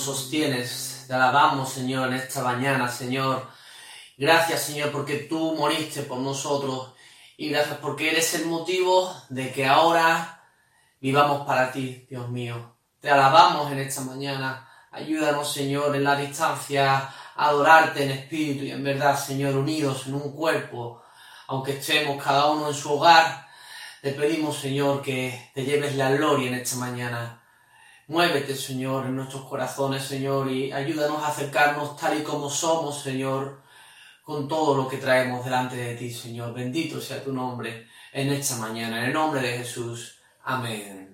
sostienes. Te alabamos, Señor, en esta mañana, Señor. Gracias, Señor, porque tú moriste por nosotros. Y gracias porque eres el motivo de que ahora vivamos para ti, Dios mío. Te alabamos en esta mañana. Ayúdanos, Señor, en la distancia a adorarte en espíritu y en verdad, Señor, unidos en un cuerpo, aunque estemos cada uno en su hogar. Te pedimos, Señor, que te lleves la gloria en esta mañana. Muévete, Señor, en nuestros corazones, Señor, y ayúdanos a acercarnos tal y como somos, Señor, con todo lo que traemos delante de ti, Señor. Bendito sea tu nombre en esta mañana. En el nombre de Jesús. Amén.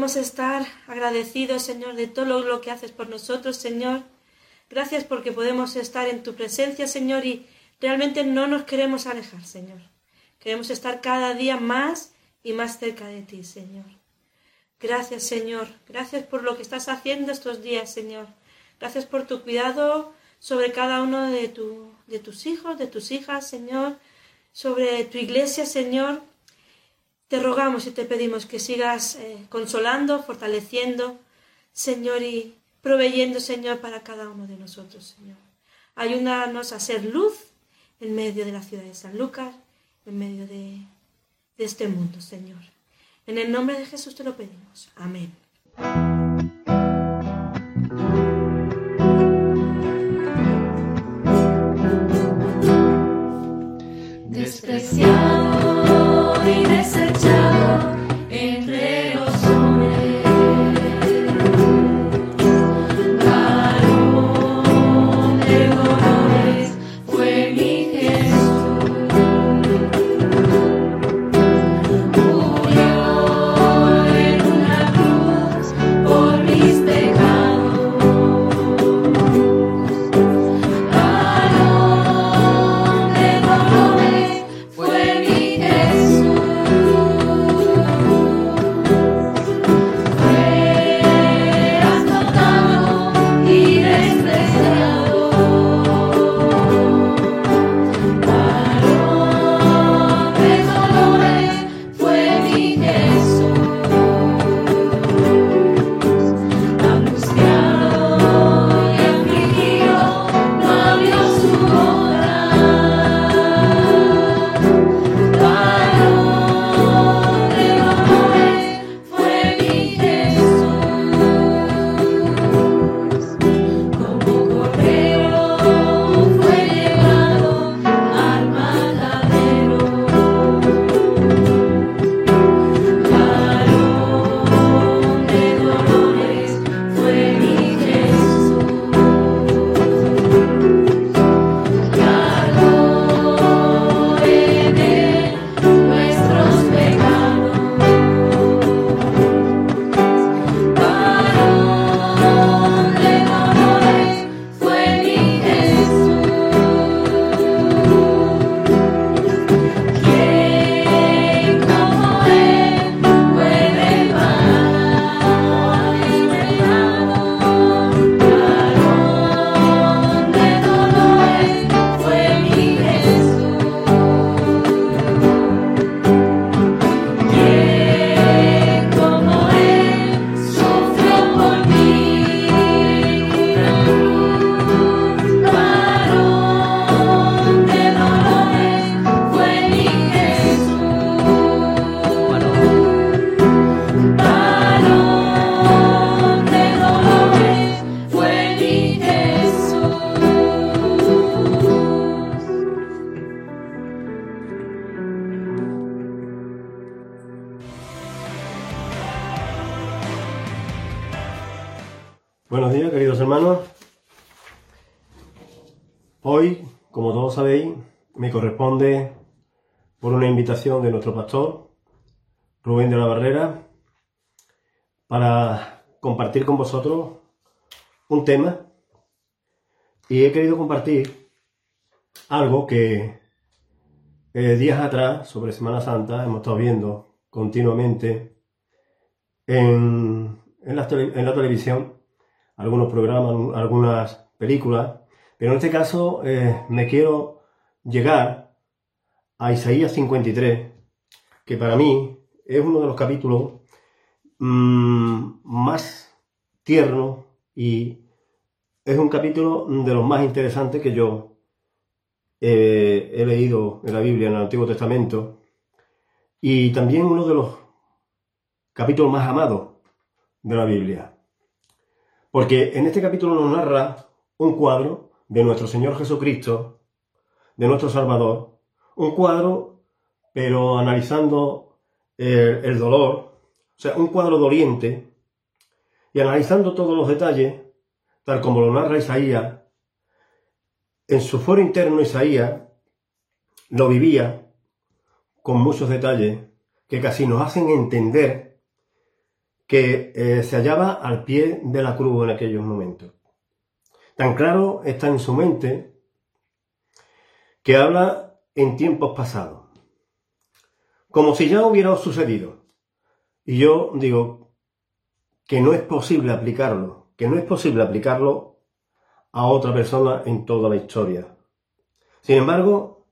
Podemos estar agradecidos, Señor, de todo lo que haces por nosotros, Señor. Gracias porque podemos estar en tu presencia, Señor, y realmente no nos queremos alejar, Señor. Queremos estar cada día más y más cerca de ti, Señor. Gracias, Señor. Gracias por lo que estás haciendo estos días, Señor. Gracias por tu cuidado sobre cada uno de, tu, de tus hijos, de tus hijas, Señor. Sobre tu iglesia, Señor. Te rogamos y te pedimos que sigas eh, consolando, fortaleciendo, Señor, y proveyendo, Señor, para cada uno de nosotros, Señor. Ayúdanos a ser luz en medio de la ciudad de San Lucas, en medio de, de este mundo, Señor. En el nombre de Jesús te lo pedimos. Amén. Buenos días, queridos hermanos. Hoy, como todos sabéis, me corresponde por una invitación de nuestro pastor, Rubén de la Barrera, para compartir con vosotros un tema. Y he querido compartir algo que eh, días atrás, sobre Semana Santa, hemos estado viendo continuamente en, en la, tele- en la televisión algunos programas, algunas películas, pero en este caso eh, me quiero llegar a Isaías 53, que para mí es uno de los capítulos mm, más tiernos y es un capítulo de los más interesantes que yo eh, he leído en la Biblia, en el Antiguo Testamento, y también uno de los capítulos más amados de la Biblia. Porque en este capítulo nos narra un cuadro de nuestro Señor Jesucristo, de nuestro Salvador, un cuadro, pero analizando el, el dolor, o sea, un cuadro doliente, y analizando todos los detalles, tal como lo narra Isaías, en su foro interno Isaías lo vivía con muchos detalles que casi nos hacen entender que eh, se hallaba al pie de la cruz en aquellos momentos. Tan claro está en su mente que habla en tiempos pasados, como si ya hubiera sucedido. Y yo digo que no es posible aplicarlo, que no es posible aplicarlo a otra persona en toda la historia. Sin embargo,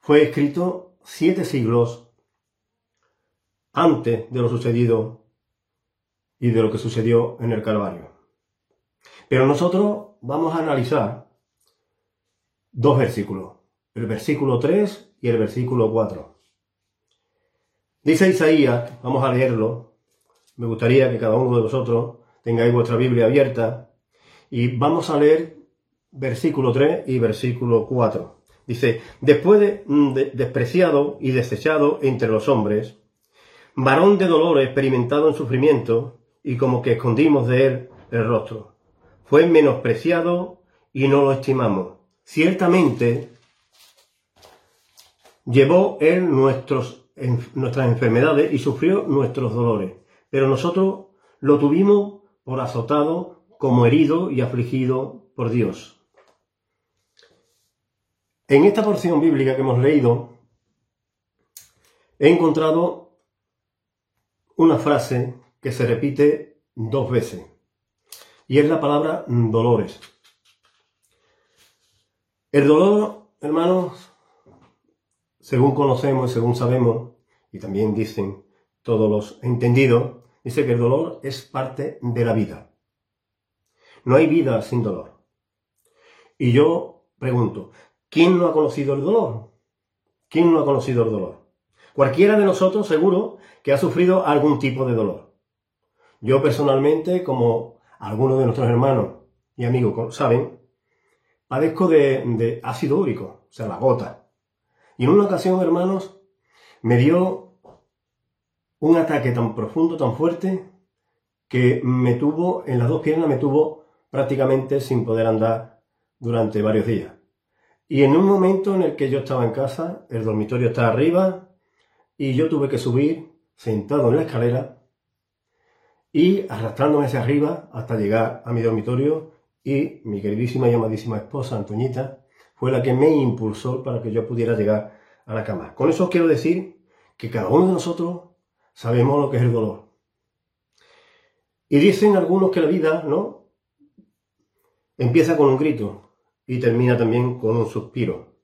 fue escrito siete siglos antes de lo sucedido y de lo que sucedió en el Calvario. Pero nosotros vamos a analizar dos versículos, el versículo 3 y el versículo 4. Dice Isaías, vamos a leerlo, me gustaría que cada uno de vosotros tengáis vuestra Biblia abierta y vamos a leer versículo 3 y versículo 4. Dice, después de, de, despreciado y desechado entre los hombres, varón de dolor experimentado en sufrimiento, y como que escondimos de él el rostro. Fue menospreciado y no lo estimamos. Ciertamente, llevó él nuestros, nuestras enfermedades y sufrió nuestros dolores, pero nosotros lo tuvimos por azotado, como herido y afligido por Dios. En esta porción bíblica que hemos leído, he encontrado una frase que se repite dos veces, y es la palabra dolores. El dolor, hermanos, según conocemos y según sabemos, y también dicen todos los entendidos, dice que el dolor es parte de la vida. No hay vida sin dolor. Y yo pregunto, ¿quién no ha conocido el dolor? ¿Quién no ha conocido el dolor? Cualquiera de nosotros seguro que ha sufrido algún tipo de dolor. Yo personalmente, como algunos de nuestros hermanos y amigos saben, padezco de, ácido úrico, o sea, la gota. Y en una ocasión, hermanos, me dio un ataque tan profundo, tan fuerte, que me tuvo, en las dos piernas me tuvo prácticamente sin poder andar durante varios días. Y en un momento en el que yo estaba en casa, el dormitorio estaba arriba, y yo tuve que subir sentado en la escalera y arrastrándome hacia arriba hasta llegar a mi dormitorio y mi queridísima y amadísima esposa, Antoñita, fue la que me impulsó para que yo pudiera llegar a la cama. Con eso quiero decir que cada uno de nosotros sabemos lo que es el dolor. Y dicen algunos que la vida, ¿no? Empieza con un grito y termina también con un suspiro.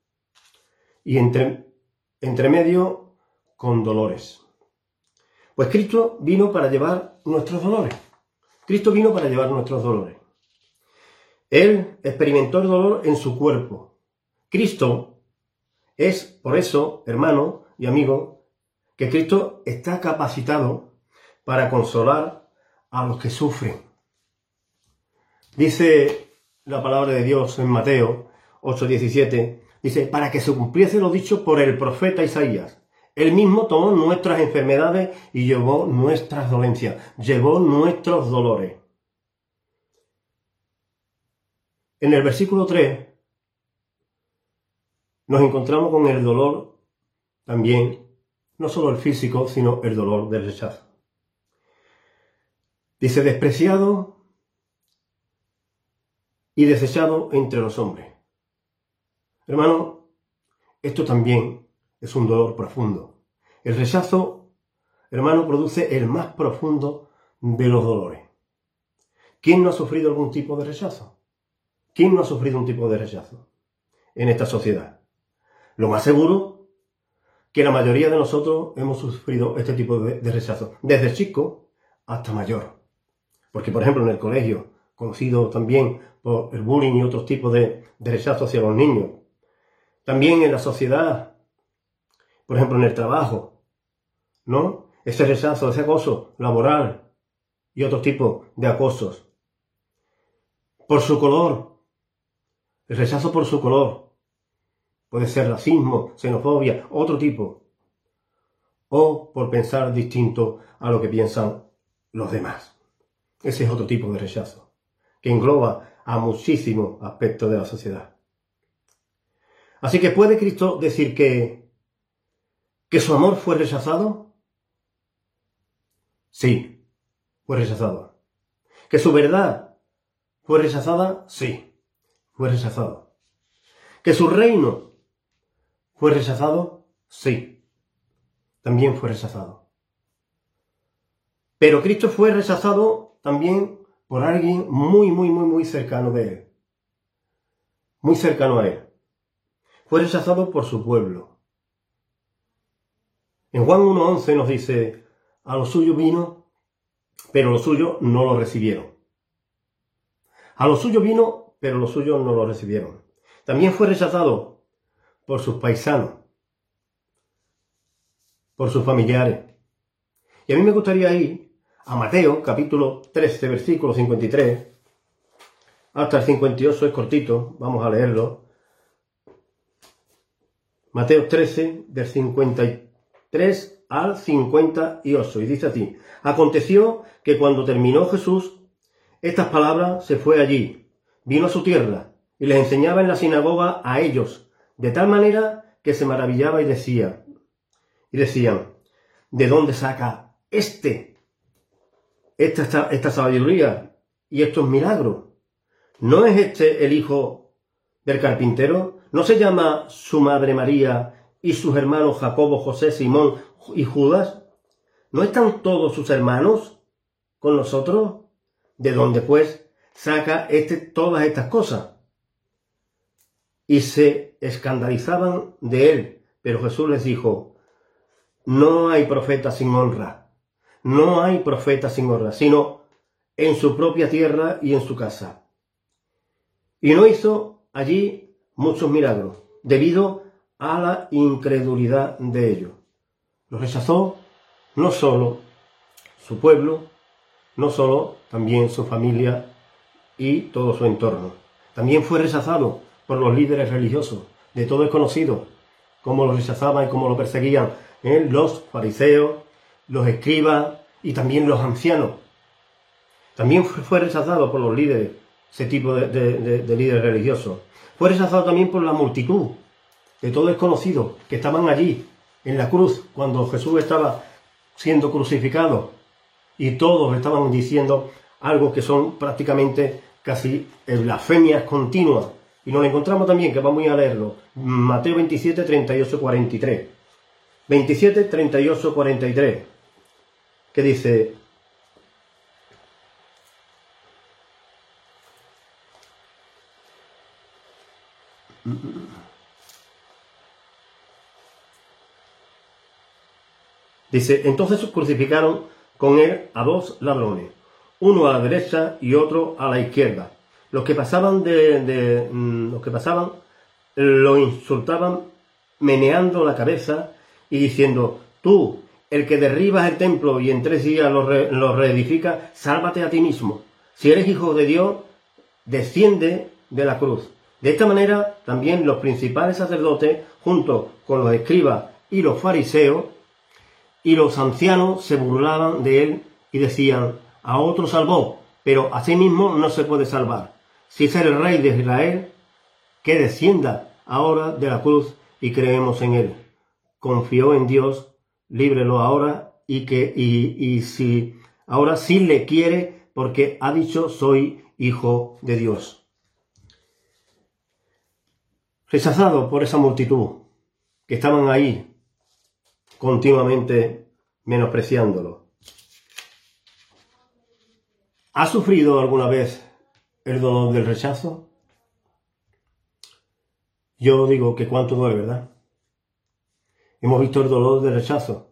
Y entre, entre medio con dolores. Pues Cristo vino para llevar nuestros dolores. Cristo vino para llevar nuestros dolores. Él experimentó el dolor en su cuerpo. Cristo es, por eso, hermano y amigo, que Cristo está capacitado para consolar a los que sufren. Dice la palabra de Dios en Mateo 8:17, dice, para que se cumpliese lo dicho por el profeta Isaías. Él mismo tomó nuestras enfermedades y llevó nuestras dolencias, llevó nuestros dolores. En el versículo 3 nos encontramos con el dolor también, no solo el físico, sino el dolor del rechazo. Dice, despreciado y desechado entre los hombres. Hermano, esto también es un dolor profundo. El rechazo, hermano, produce el más profundo de los dolores. ¿Quién no ha sufrido algún tipo de rechazo? ¿Quién no ha sufrido un tipo de rechazo en esta sociedad? Lo más seguro que la mayoría de nosotros hemos sufrido este tipo de, rechazo, desde chico hasta mayor. Porque, por ejemplo, en el colegio, conocido también por el bullying y otros tipos de, de rechazo hacia los niños, también en la sociedad por ejemplo, en el trabajo, ¿no? Ese rechazo, ese acoso laboral y otro tipo de acosos. Por su color, el rechazo por su color. Puede ser racismo, xenofobia, otro tipo. O por pensar distinto a lo que piensan los demás. Ese es otro tipo de rechazo, que engloba a muchísimos aspectos de la sociedad. Así que puede Cristo decir que ¿Que su amor fue rechazado? Sí, fue rechazado. ¿Que su verdad fue rechazada? Sí, fue rechazado. ¿Que su reino fue rechazado? Sí, también fue rechazado. Pero Cristo fue rechazado también por alguien muy, muy, muy, muy cercano de él. Muy cercano a él. Fue rechazado por su pueblo. En Juan 1.11 nos dice, a lo suyo vino, pero los suyos no lo recibieron. A lo suyo vino, pero los suyos no lo recibieron. También fue rechazado por sus paisanos, por sus familiares. Y a mí me gustaría ir a Mateo, capítulo 13, versículo 53, hasta el 58, es cortito, vamos a leerlo. Mateo 13, del 53 al 58, y dice así, aconteció que cuando terminó Jesús estas palabras, se fue allí, vino a su tierra, y les enseñaba en la sinagoga a ellos, de tal manera que se maravillaba y decía, y decían, ¿de dónde saca este, esta, esta sabiduría y estos milagros? ¿No es este el hijo del carpintero? ¿No se llama su madre María y sus hermanos Jacobo, José, Simón y Judas? ¿No están todos sus hermanos con nosotros? De donde pues saca este todas estas cosas. Y se escandalizaban de él. Pero Jesús les dijo, no hay profeta sin honra. No hay profeta sin honra, sino en su propia tierra y en su casa. Y no hizo allí muchos milagros, debido a la incredulidad de ellos. Lo rechazó no solo su pueblo, no solo también su familia y todo su entorno. También fue rechazado por los líderes religiosos. De todo es conocido cómo lo rechazaban y cómo lo perseguían ¿eh? los fariseos, los escribas y también los ancianos. También fue rechazado por los líderes, ese tipo de, de líderes religiosos. Fue rechazado también por la multitud. De todo es conocido que estaban allí en la cruz cuando Jesús estaba siendo crucificado y todos estaban diciendo algo que son prácticamente casi blasfemias continuas. Y nos encontramos también, que vamos a leerlo, Mateo 27, 38, 43. 27, 38, 43, que dice, Dice, entonces crucificaron con él a dos ladrones, uno a la derecha y otro a la izquierda. Los que pasaban de, de mm, los que pasaban lo insultaban meneando la cabeza y diciendo, tú, el que derribas el templo y en tres días lo, re, lo reedifica, sálvate a ti mismo. Si eres hijo de Dios, desciende de la cruz. De esta manera, también los principales sacerdotes, junto con los escribas y los fariseos, y los ancianos se burlaban de él y decían, a otro salvó, pero a sí mismo no se puede salvar. Si es el rey de Israel, que descienda ahora de la cruz y creemos en él. Confió en Dios, líbrelo ahora y que y, y si ahora sí le quiere porque ha dicho soy hijo de Dios. Rechazado por esa multitud que estaban ahí continuamente menospreciándolo. ¿Ha sufrido alguna vez el dolor del rechazo? Yo digo que cuánto duele, ¿verdad? Hemos visto el dolor del rechazo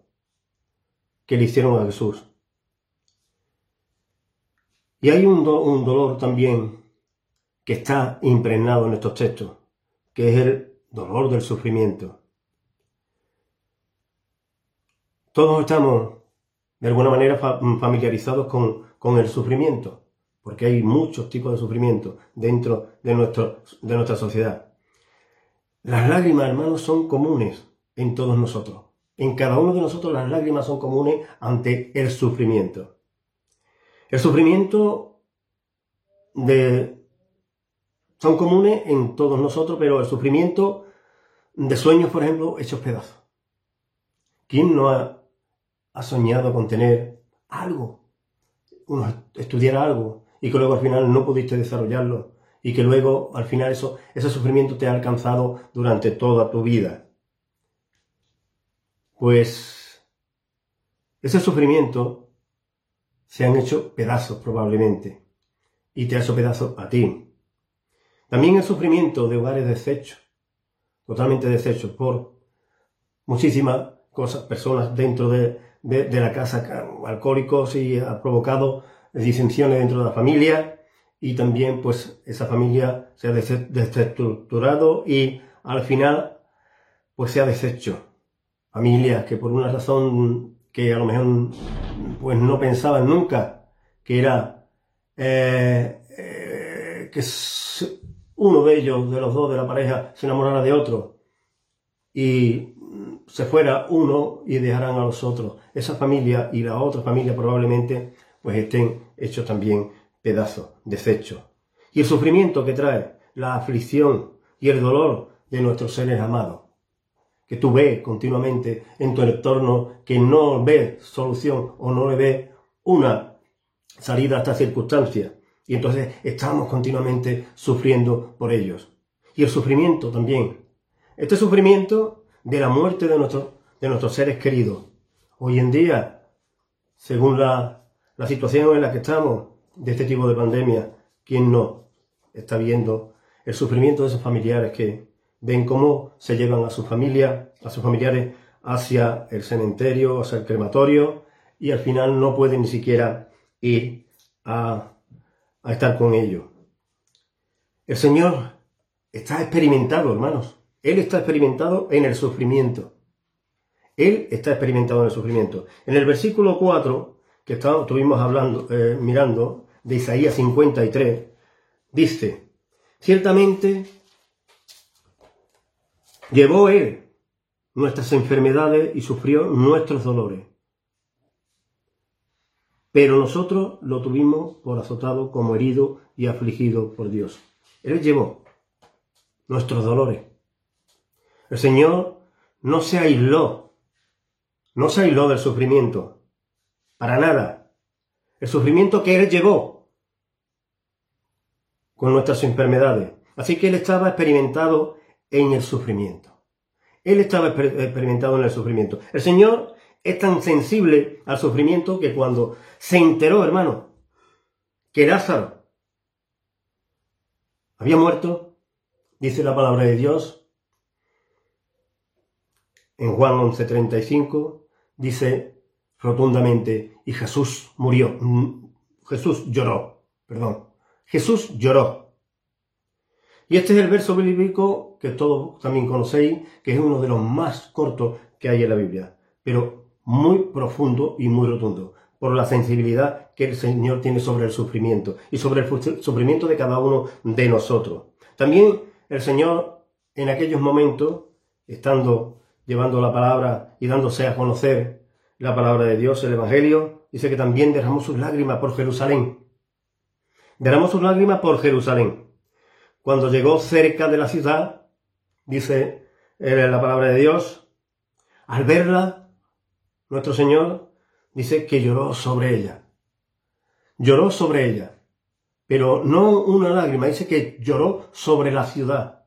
que le hicieron a Jesús. Y hay un, un dolor también que está impregnado en estos textos, que es el dolor del sufrimiento. Todos estamos de alguna manera familiarizados con, con, el sufrimiento, porque hay muchos tipos de sufrimiento dentro de, nuestro, de nuestra sociedad. Las lágrimas, hermanos, son comunes en todos nosotros. En cada uno de nosotros las lágrimas son comunes ante el sufrimiento. El sufrimiento de... son comunes en todos nosotros, pero el sufrimiento de sueños, por ejemplo, hechos pedazos ¿Quién no ha, ha soñado con tener algo? Uno, estudiar algo y que luego al final no pudiste desarrollarlo y que luego al final eso, ese sufrimiento te ha alcanzado durante toda tu vida. Pues ese sufrimiento se han hecho pedazos probablemente y te ha hecho pedazos a ti. También el sufrimiento de hogares deshechos, totalmente deshechos por muchísimas cosas, personas dentro de, de, la casa, alcohólicos y ha provocado disensiones dentro de la familia y también pues esa familia se ha des- desestructurado y al final pues se ha deshecho. Familias que por una razón que a lo mejor pues no pensaban nunca que era eh, eh, que uno de ellos, de los dos de la pareja, se enamorara de otro y se fuera uno y dejaran a los otros. Esa familia y la otra familia probablemente pues estén hechos también pedazos, desechos. Y el sufrimiento que trae, la aflicción y el dolor de nuestros seres amados, que tú ves continuamente en tu entorno, que no ves solución o no le ves una salida a esta circunstancia. Y entonces estamos continuamente sufriendo por ellos. Y el sufrimiento también. Este sufrimiento de la muerte de, nuestros de nuestros seres queridos. Hoy en día, según la, la situación en la que estamos, de este tipo de pandemia, ¿quién no está viendo el sufrimiento de esos familiares que ven cómo se llevan a su familia, a sus familiares hacia el cementerio, hacia el crematorio, y al final no pueden ni siquiera ir a, a estar con ellos. El Señor está experimentado, hermanos. Él está experimentado en el sufrimiento. Él está experimentado en el sufrimiento. En el versículo 4, que está- estuvimos hablando, eh, mirando, de Isaías 53, dice, ciertamente llevó Él nuestras enfermedades y sufrió nuestros dolores. Pero nosotros lo tuvimos por azotado como herido y afligido por Dios. Él llevó nuestros dolores. El Señor no se aisló, no se aisló del sufrimiento, para nada. El sufrimiento que Él llevó con nuestras enfermedades. Así que Él estaba experimentado en el sufrimiento. Él estaba exper- experimentado en el sufrimiento. El Señor es tan sensible al sufrimiento que cuando se enteró, hermano, que Lázaro había muerto, dice la palabra de Dios, en Juan 11:35, dice rotundamente, y Jesús murió, Mm, Jesús lloró, perdón, Jesús lloró. Y este es el verso bíblico que todos también conocéis, que es uno de los más cortos que hay en la Biblia, pero muy profundo y muy rotundo, por la sensibilidad que el Señor tiene sobre el sufrimiento y sobre el sufrimiento de cada uno de nosotros. También el Señor en aquellos momentos, estando llevando la palabra y dándose a conocer la palabra de Dios, el Evangelio, dice que también derramó sus lágrimas por Jerusalén. Derramó sus lágrimas por Jerusalén. Cuando llegó cerca de la ciudad, dice eh, la palabra de Dios, al verla, nuestro Señor dice que lloró sobre ella. Lloró sobre ella. Pero no una lágrima, dice que lloró sobre la ciudad.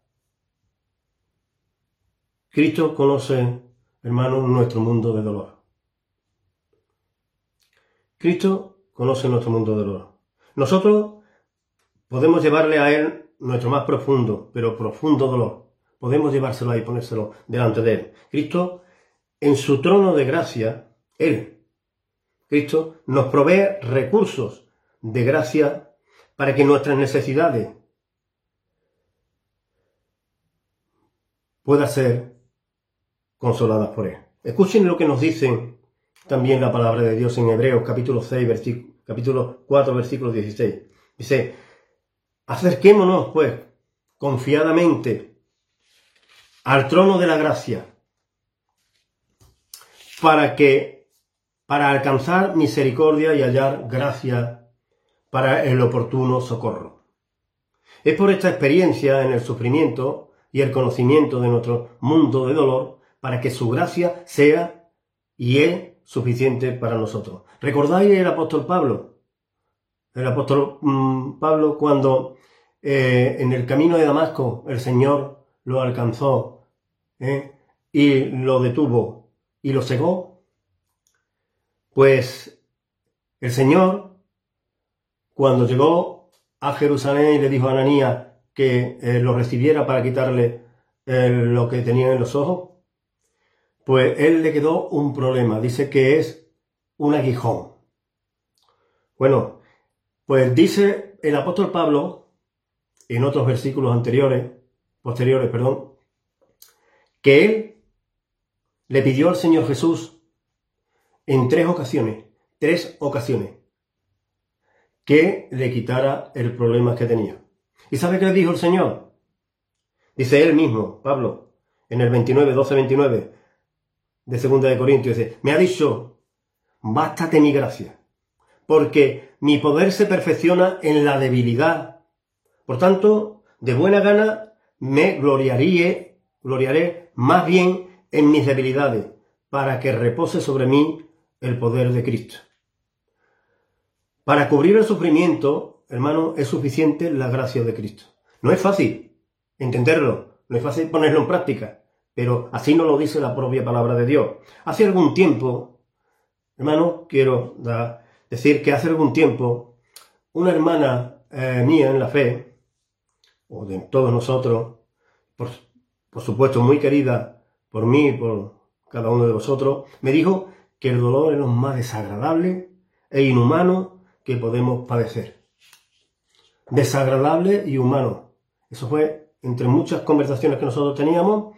Cristo conoce, hermano, nuestro mundo de dolor. Cristo conoce nuestro mundo de dolor. Nosotros podemos llevarle a Él nuestro más profundo, pero profundo dolor. Podemos llevárselo ahí y ponérselo delante de Él. Cristo, en su trono de gracia, Él, Cristo, nos provee recursos de gracia para que nuestras necesidades puedan ser consoladas por Él. Escuchen lo que nos dicen también la palabra de Dios en Hebreos capítulo 6, versículo, capítulo 4, versículo 16. Dice, acerquémonos pues confiadamente al trono de la gracia para que, para alcanzar misericordia y hallar gracia para el oportuno socorro. Es por esta experiencia en el sufrimiento y el conocimiento de nuestro mundo de dolor para que su gracia sea y es suficiente para nosotros. ¿Recordáis el apóstol Pablo? El apóstol mm, Pablo cuando eh, en el camino de Damasco el Señor lo alcanzó ¿eh? y lo detuvo y lo cegó. Pues el Señor, cuando llegó a Jerusalén y le dijo a Ananías que eh, lo recibiera para quitarle lo que tenía en los ojos, pues él le quedó un problema. Dice que es un aguijón. Bueno, pues dice el apóstol Pablo, en otros versículos anteriores, posteriores, perdón, que él le pidió al Señor Jesús en tres ocasiones, tres ocasiones, que le quitara el problema que tenía. ¿Y sabe qué le dijo el Señor? Dice él mismo, Pablo, en el 29, 12, 29 de Segunda de Corintios, dice, me ha dicho, bástate mi gracia, porque mi poder se perfecciona en la debilidad. Por tanto, de buena gana me gloriaré, gloriaré más bien en mis debilidades, para que repose sobre mí el poder de Cristo. Para cubrir el sufrimiento, hermano, es suficiente la gracia de Cristo. No es fácil entenderlo, no es fácil ponerlo en práctica, pero así nos lo dice la propia palabra de Dios. Hace algún tiempo, hermano, quiero decir que hace algún tiempo, una hermana eh, mía en la fe, o de todos nosotros, por, por supuesto muy querida por mí y por cada uno de vosotros, me dijo que el dolor es lo más desagradable e inhumano que podemos padecer. Desagradable y humano. Eso fue entre muchas conversaciones que nosotros teníamos,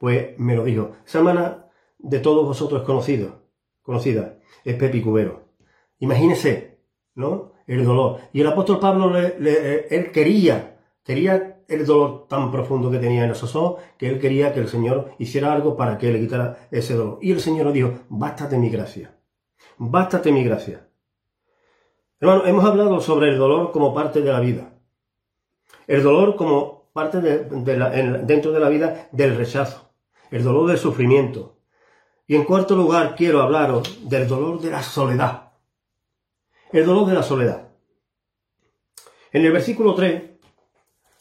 pues me lo dijo. Esa hermana de todos vosotros es conocida, conocida, es Pepi Cubero. Imagínese, ¿no? El dolor. Y el apóstol Pablo, le, le, él quería, quería el dolor tan profundo que tenía en esos ojos, que él quería que el Señor hiciera algo para que le quitara ese dolor. Y el Señor le dijo, bástate mi gracia, bástate mi gracia. Hermano, hemos hablado sobre el dolor como parte de la vida. El dolor como parte de, dentro de la vida del rechazo. El dolor del sufrimiento. Y en cuarto lugar quiero hablaros del dolor de la soledad. El dolor de la soledad. En el versículo 3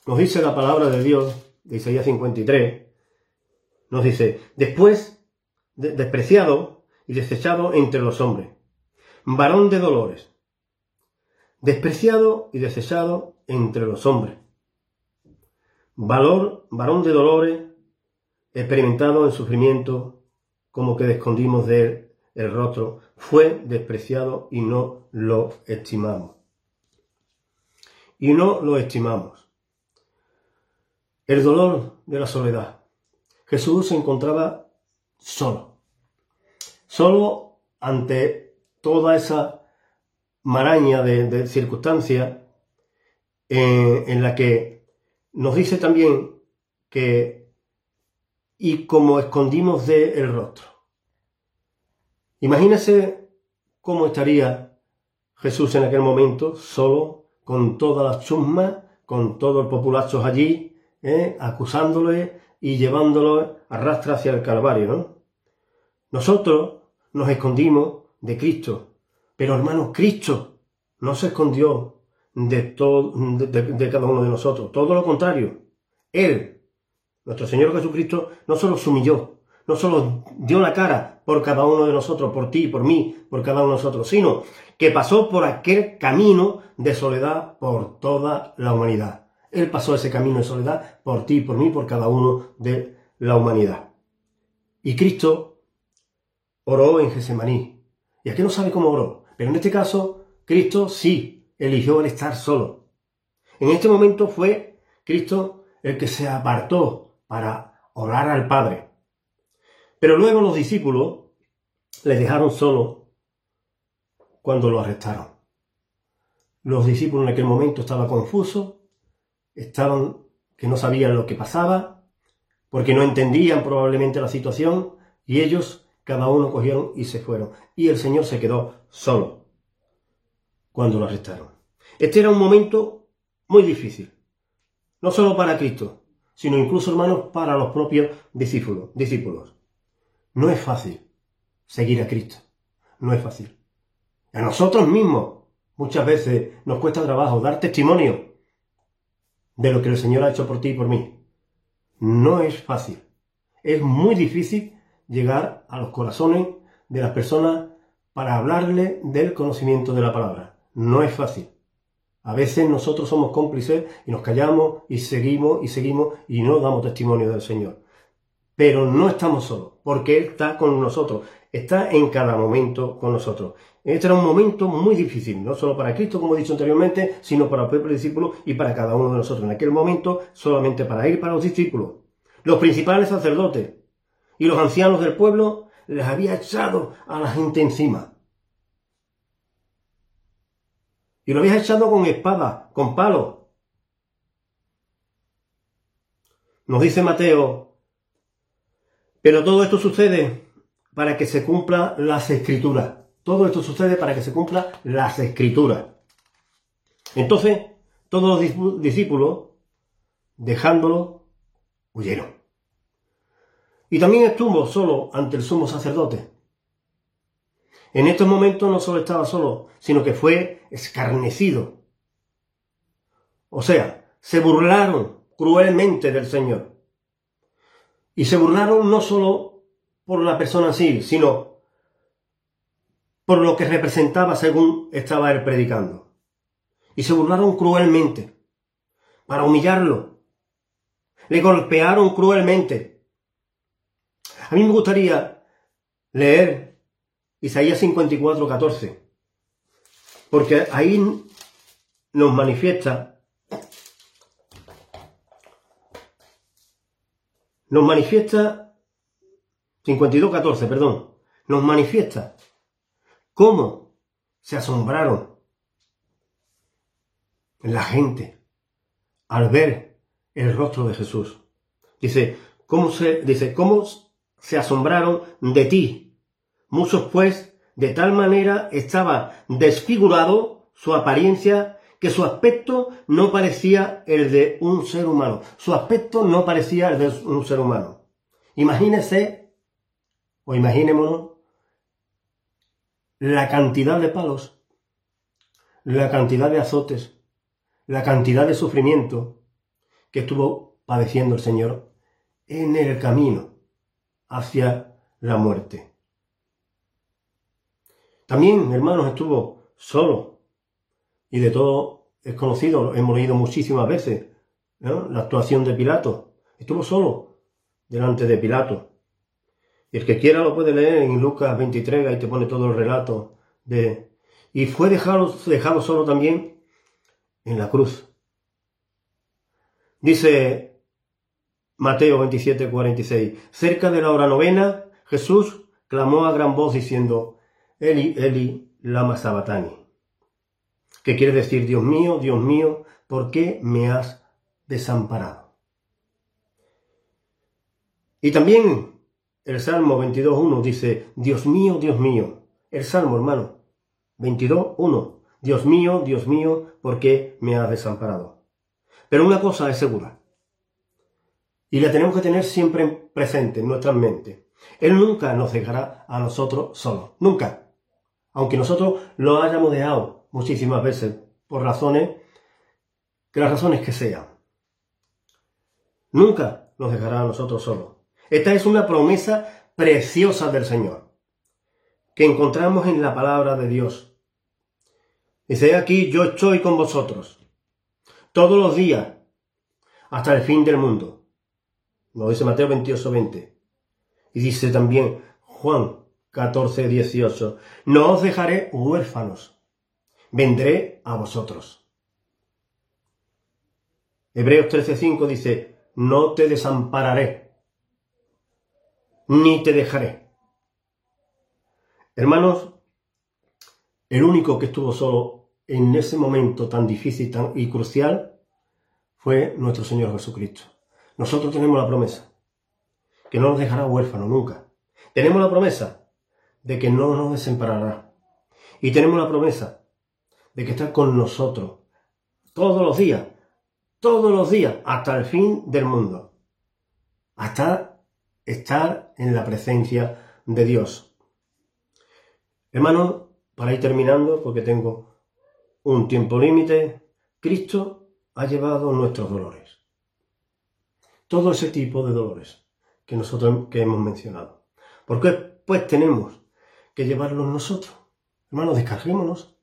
nos dice la palabra de Dios, de Isaías 53, nos dice, después de, despreciado y desechado entre los hombres, varón de dolores, despreciado y desechado entre los hombres, valor, varón de dolores, experimentado en sufrimiento, como que escondimos de él el rostro, fue despreciado y no lo estimamos. Y no lo estimamos. El dolor de la soledad. Jesús se encontraba solo. Solo ante toda esa maraña de, circunstancias eh, en la que nos dice también que y como escondimos de el rostro. Imagínese cómo estaría Jesús en aquel momento, solo, con todas las chusmas, con todos los populachos allí, ¿eh? acusándole y llevándolo a rastra hacia el Calvario, ¿no? Nosotros nos escondimos de Cristo, pero hermanos, Cristo no se escondió de, todo, de cada uno de nosotros, todo lo contrario. Él, nuestro Señor Jesucristo, no solo se humilló, no solo dio la cara por cada uno de nosotros, por ti, por mí, por cada uno de nosotros, sino que pasó por aquel camino de soledad por toda la humanidad. Él pasó ese camino de soledad por ti, por mí, por cada uno de la humanidad. Y Cristo oró en Gesemaní. Y aquí no sabe cómo oró, pero en este caso, Cristo sí eligió el estar solo. En este momento fue Cristo el que se apartó para orar al Padre. Pero luego los discípulos le dejaron solo cuando lo arrestaron. Los discípulos en aquel momento estaban confusos, estaban que no sabían lo que pasaba, porque no entendían probablemente la situación, y ellos, cada uno cogieron y se fueron. Y el Señor se quedó solo cuando lo arrestaron. Este era un momento muy difícil, no solo para Cristo, sino incluso, hermanos, para los propios discípulos. discípulos. No es fácil. seguir a Cristo. No es fácil. A nosotros mismos muchas veces nos cuesta trabajo dar testimonio de lo que el Señor ha hecho por ti y por mí. No es fácil. Es muy difícil llegar a los corazones de las personas para hablarle del conocimiento de la palabra. No es fácil. A veces nosotros somos cómplices y nos callamos y seguimos y seguimos y no damos testimonio del Señor. Pero no estamos solos, porque Él está con nosotros, está en cada momento con nosotros. Este era un momento muy difícil, no solo para Cristo, como he dicho anteriormente, sino para el pueblo discípulo y para cada uno de nosotros. En aquel momento, solamente para Él para los discípulos. Los principales sacerdotes y los ancianos del pueblo les había echado a la gente encima. Y lo había echado con espada, con palo. Nos dice Mateo, pero todo esto sucede para que se cumpla las escrituras. Todo esto sucede para que se cumpla las escrituras. Entonces, todos los discípulos, dejándolo, huyeron. Y también estuvo solo ante el sumo sacerdote. En estos momentos no solo estaba solo, sino que fue escarnecido. O sea, se burlaron cruelmente del Señor. Y se burlaron no solo por la persona así, sino por lo que representaba según estaba él predicando. Y se burlaron cruelmente para humillarlo. Le golpearon cruelmente. A mí me gustaría leer Isaías 54, 14. Porque ahí nos manifiesta, nos manifiesta, 52, 14, perdón, nos manifiesta cómo se asombraron la gente al ver el rostro de Jesús. Dice, ¿cómo se, dice, cómo se asombraron de ti? Muchos pues de tal manera estaba desfigurado su apariencia que su aspecto no parecía el de un ser humano. Su aspecto no parecía el de un ser humano. Imagínese, o imaginémonos, la cantidad de palos, la cantidad de azotes, la cantidad de sufrimiento que estuvo padeciendo el Señor en el camino hacia la muerte. También, hermanos, estuvo solo. Y de todo es conocido, hemos leído muchísimas veces la actuación de Pilato. Estuvo solo delante de Pilato. Y el que quiera lo puede leer en Lucas 23, ahí te pone todo el relato de... Y fue dejado, dejado solo también en la cruz. Dice Mateo 27, 46. Cerca de la hora novena, Jesús clamó a gran voz diciendo, Eli, Eli, lama sabatani. Que quiere decir, Dios mío, Dios mío, ¿por qué me has desamparado? Y también el Salmo 22.1 dice, Dios mío, Dios mío. El Salmo, hermano, 22.1. Dios mío, Dios mío, ¿por qué me has desamparado? Pero una cosa es segura. Y la tenemos que tener siempre presente en nuestra mente. Él nunca nos dejará a nosotros solos. Nunca aunque nosotros lo hayamos dejado muchísimas veces por razones, que las razones que sean. Nunca nos dejará a nosotros solos. Esta es una promesa preciosa del Señor, que encontramos en la palabra de Dios. Dice aquí, yo estoy con vosotros, todos los días, hasta el fin del mundo. Lo dice Mateo 28, 20. Y dice también Juan 14, 18. No os dejaré huérfanos, vendré a vosotros. Hebreos 13, 5 dice, no te desampararé, ni te dejaré. Hermanos, el único que estuvo solo en ese momento tan difícil y crucial fue nuestro Señor Jesucristo. Nosotros tenemos la promesa, que no nos dejará huérfanos nunca. Tenemos la promesa de que no nos desamparará. Y tenemos la promesa de que está con nosotros todos los días, todos los días, hasta el fin del mundo. Hasta estar en la presencia de Dios. Hermanos, para ir terminando, porque tengo un tiempo límite, Cristo ha llevado nuestros dolores. Todo ese tipo de dolores que nosotros que hemos mencionado. ¿Por qué? Pues tenemos que llevarlos nosotros. Hermanos, descarguémonos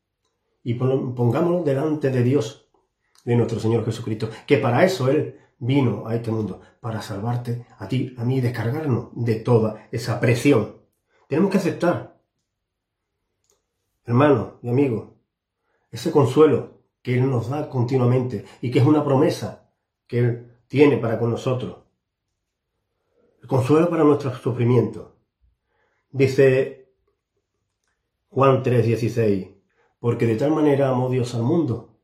y pongámonos delante de Dios, de nuestro Señor Jesucristo, que para eso Él vino a este mundo, para salvarte a ti, a mí, descargarnos de toda esa presión. Tenemos que aceptar, hermanos y amigos, ese consuelo que Él nos da continuamente y que es una promesa que Él tiene para con nosotros. El consuelo para nuestros sufrimientos. Dice Juan 3:16, porque de tal manera amó Dios al mundo,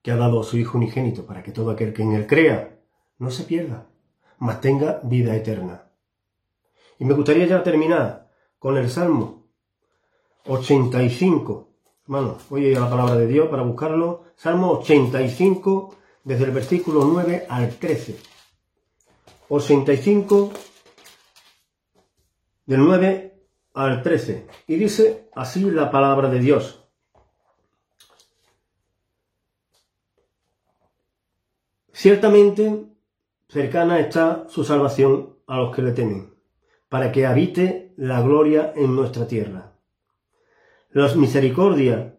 que ha dado a su Hijo unigénito para que todo aquel que en Él crea no se pierda, mas tenga vida eterna. Y me gustaría ya terminar con el Salmo 85. Hermano, voy a ir a la palabra de Dios para buscarlo. Salmo 85, desde el versículo 9 al 13. 85, del 9 al 13. Y dice así la palabra de Dios. Ciertamente cercana está su salvación a los que le temen, para que habite la gloria en nuestra tierra. Las misericordias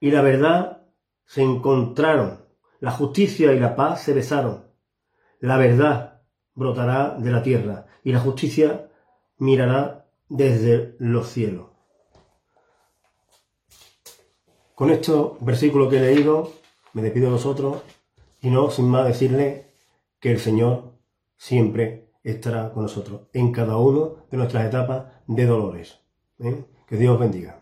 y la verdad se encontraron, la justicia y la paz se besaron. La verdad brotará de la tierra y la justicia mirará desde los cielos. Con estos versículos que he leído, me despido de vosotros y no sin más decirle que el Señor siempre estará con nosotros en cada una de nuestras etapas de dolores. ¿eh? Que Dios bendiga.